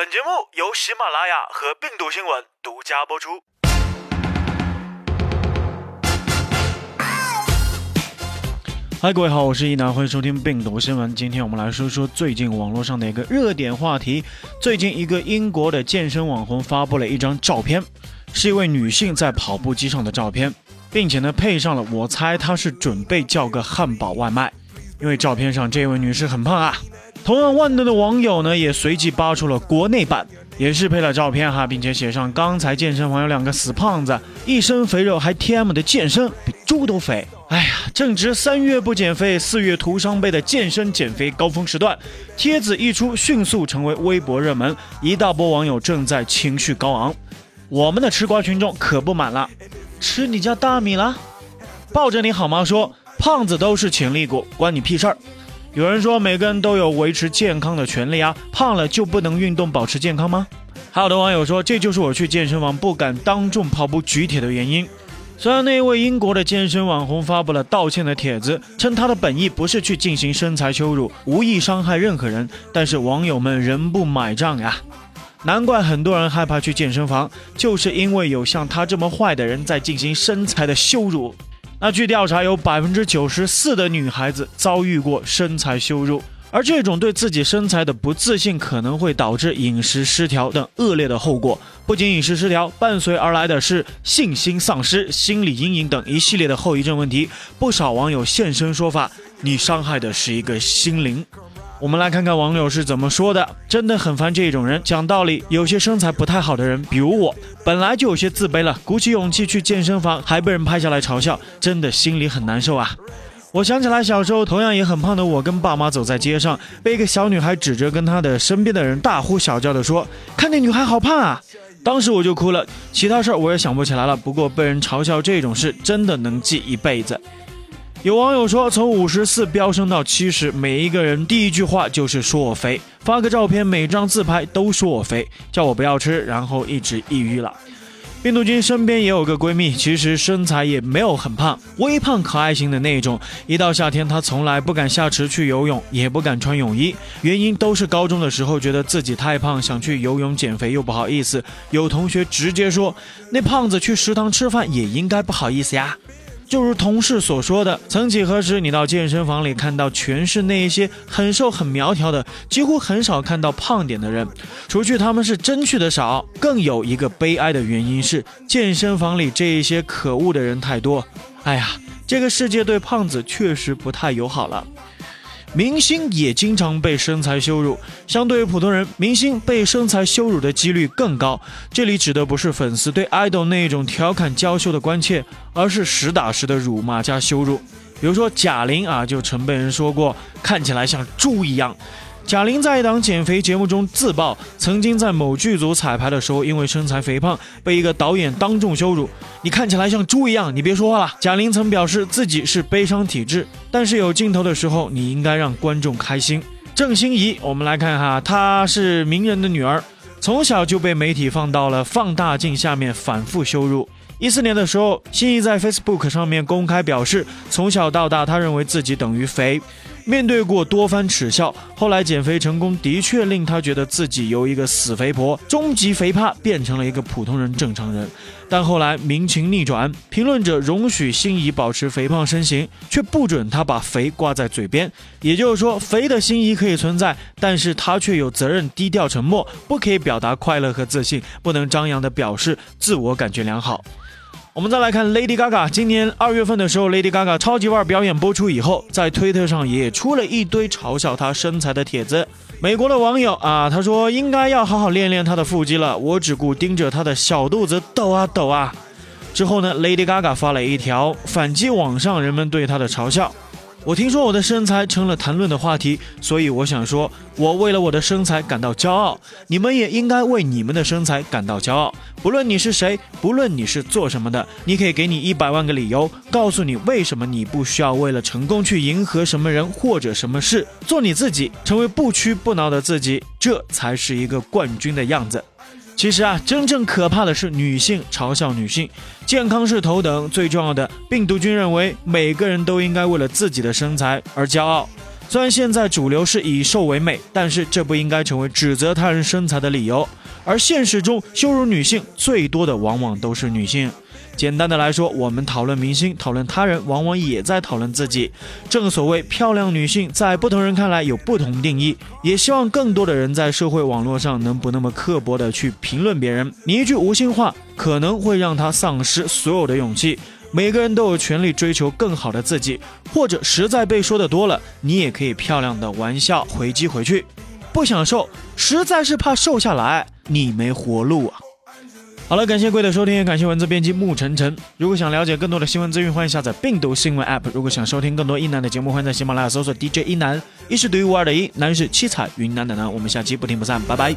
本节目由喜马拉雅和病毒新闻独家播出。嗨，各位好，我是一楠，欢迎收听病毒新闻。今天我们来说说最近网络上的一个热点话题。最近，一个英国的健身网红发布了一张照片，是一位女性在跑步机上的照片，并且呢配上了我猜她是准备叫个汉堡外卖，因为照片上这位女士很胖啊。同样万能的网友呢也随即扒出了国内版，也是配了照片哈，并且写上刚才健身房有两个死胖子，一身肥肉还 TM 的健身，比猪都肥。哎呀，正值三月不减肥，四月徒伤悲的健身减肥高峰时段，帖子一出，迅速成为微博热门，一大波网友正在情绪高昂。我们的吃瓜群众可不满了，吃你家大米了？抱着你好吗？说胖子都是潜力股，关你屁事儿？有人说每个人都有维持健康的权利啊，胖了就不能运动保持健康吗？还有的网友说，这就是我去健身房不敢当众跑步举铁的原因。虽然那位英国的健身网红发布了道歉的帖子，称他的本意不是去进行身材羞辱，无意伤害任何人，但是网友们仍不买账呀。难怪很多人害怕去健身房，就是因为有像他这么坏的人在进行身材的羞辱。那据调查，有百分之九十四的女孩子遭遇过身材羞辱。而这种对自己身材的不自信，可能会导致饮食失调等恶劣的后果。不仅饮食失调，伴随而来的是信心丧失、心理阴影等一系列的后遗症问题。不少网友现身说法：“你伤害的是一个心灵。”我们来看看网友是怎么说的。真的很烦这种人。讲道理，有些身材不太好的人，比如我，本来就有些自卑了，鼓起勇气去健身房，还被人拍下来嘲笑，真的心里很难受啊。我想起来小时候同样也很胖的我，跟爸妈走在街上，被一个小女孩指着跟她的身边的人大呼小叫的说：“看那女孩好胖啊！”当时我就哭了。其他事儿我也想不起来了。不过被人嘲笑这种事真的能记一辈子。有网友说，从五十四飙升到七十，每一个人第一句话就是说我肥，发个照片，每张自拍都说我肥，叫我不要吃，然后一直抑郁了。病毒君身边也有个闺蜜，其实身材也没有很胖，微胖可爱型的那种。一到夏天，她从来不敢下池去游泳，也不敢穿泳衣，原因都是高中的时候觉得自己太胖，想去游泳减肥又不好意思。有同学直接说：“那胖子去食堂吃饭也应该不好意思呀。”就如同事所说的，曾几何时，你到健身房里看到全是那一些很瘦很苗条的，几乎很少看到胖点的人。除去他们是真去的少，更有一个悲哀的原因是，健身房里这一些可恶的人太多。哎呀，这个世界对胖子确实不太友好了。明星也经常被身材羞辱，相对于普通人，明星被身材羞辱的几率更高。这里指的不是粉丝对 idol 那种调侃娇羞的关切，而是实打实的辱骂加羞辱。比如说贾玲啊，就曾被人说过看起来像猪一样。贾玲在一档减肥节目中自曝，曾经在某剧组彩排的时候，因为身材肥胖，被一个导演当众羞辱。你看起来像猪一样，你别说话了。贾玲曾表示自己是悲伤体质，但是有镜头的时候，你应该让观众开心。郑欣宜，我们来看哈，她是名人的女儿，从小就被媒体放到了放大镜下面反复羞辱。一四年的时候，欣宜在 Facebook 上面公开表示，从小到大，她认为自己等于肥。面对过多番耻笑，后来减肥成功，的确令他觉得自己由一个死肥婆、终极肥胖变成了一个普通人、正常人。但后来民情逆转，评论者容许心仪保持肥胖身形，却不准他把肥挂在嘴边。也就是说，肥的心仪可以存在，但是他却有责任低调沉默，不可以表达快乐和自信，不能张扬的表示自我感觉良好。我们再来看 Lady Gaga，今年二月份的时候，Lady Gaga 超级腕表演播出以后，在推特上也出了一堆嘲笑她身材的帖子。美国的网友啊，他说应该要好好练练她的腹肌了，我只顾盯着她的小肚子抖啊抖啊。之后呢，Lady Gaga 发了一条反击网上人们对她的嘲笑。我听说我的身材成了谈论的话题，所以我想说，我为了我的身材感到骄傲。你们也应该为你们的身材感到骄傲。不论你是谁，不论你是做什么的，你可以给你一百万个理由，告诉你为什么你不需要为了成功去迎合什么人或者什么事，做你自己，成为不屈不挠的自己，这才是一个冠军的样子。其实啊，真正可怕的是女性嘲笑女性，健康是头等，最重要的。病毒君认为每个人都应该为了自己的身材而骄傲。虽然现在主流是以瘦为美，但是这不应该成为指责他人身材的理由。而现实中，羞辱女性最多的往往都是女性。简单的来说，我们讨论明星、讨论他人，往往也在讨论自己。正所谓，漂亮女性在不同人看来有不同定义。也希望更多的人在社会网络上能不那么刻薄的去评论别人。你一句无心话，可能会让他丧失所有的勇气。每个人都有权利追求更好的自己，或者实在被说的多了，你也可以漂亮的玩笑回击回去。不想瘦，实在是怕瘦下来，你没活路啊！好了，感谢各位的收听，也感谢文字编辑穆晨晨。如果想了解更多的新闻资讯，欢迎下载病毒新闻 App。如果想收听更多一男的节目，欢迎在喜马拉雅搜索 DJ 一男，一是独一无二的一，男是七彩云南的南。我们下期不听不散，拜拜。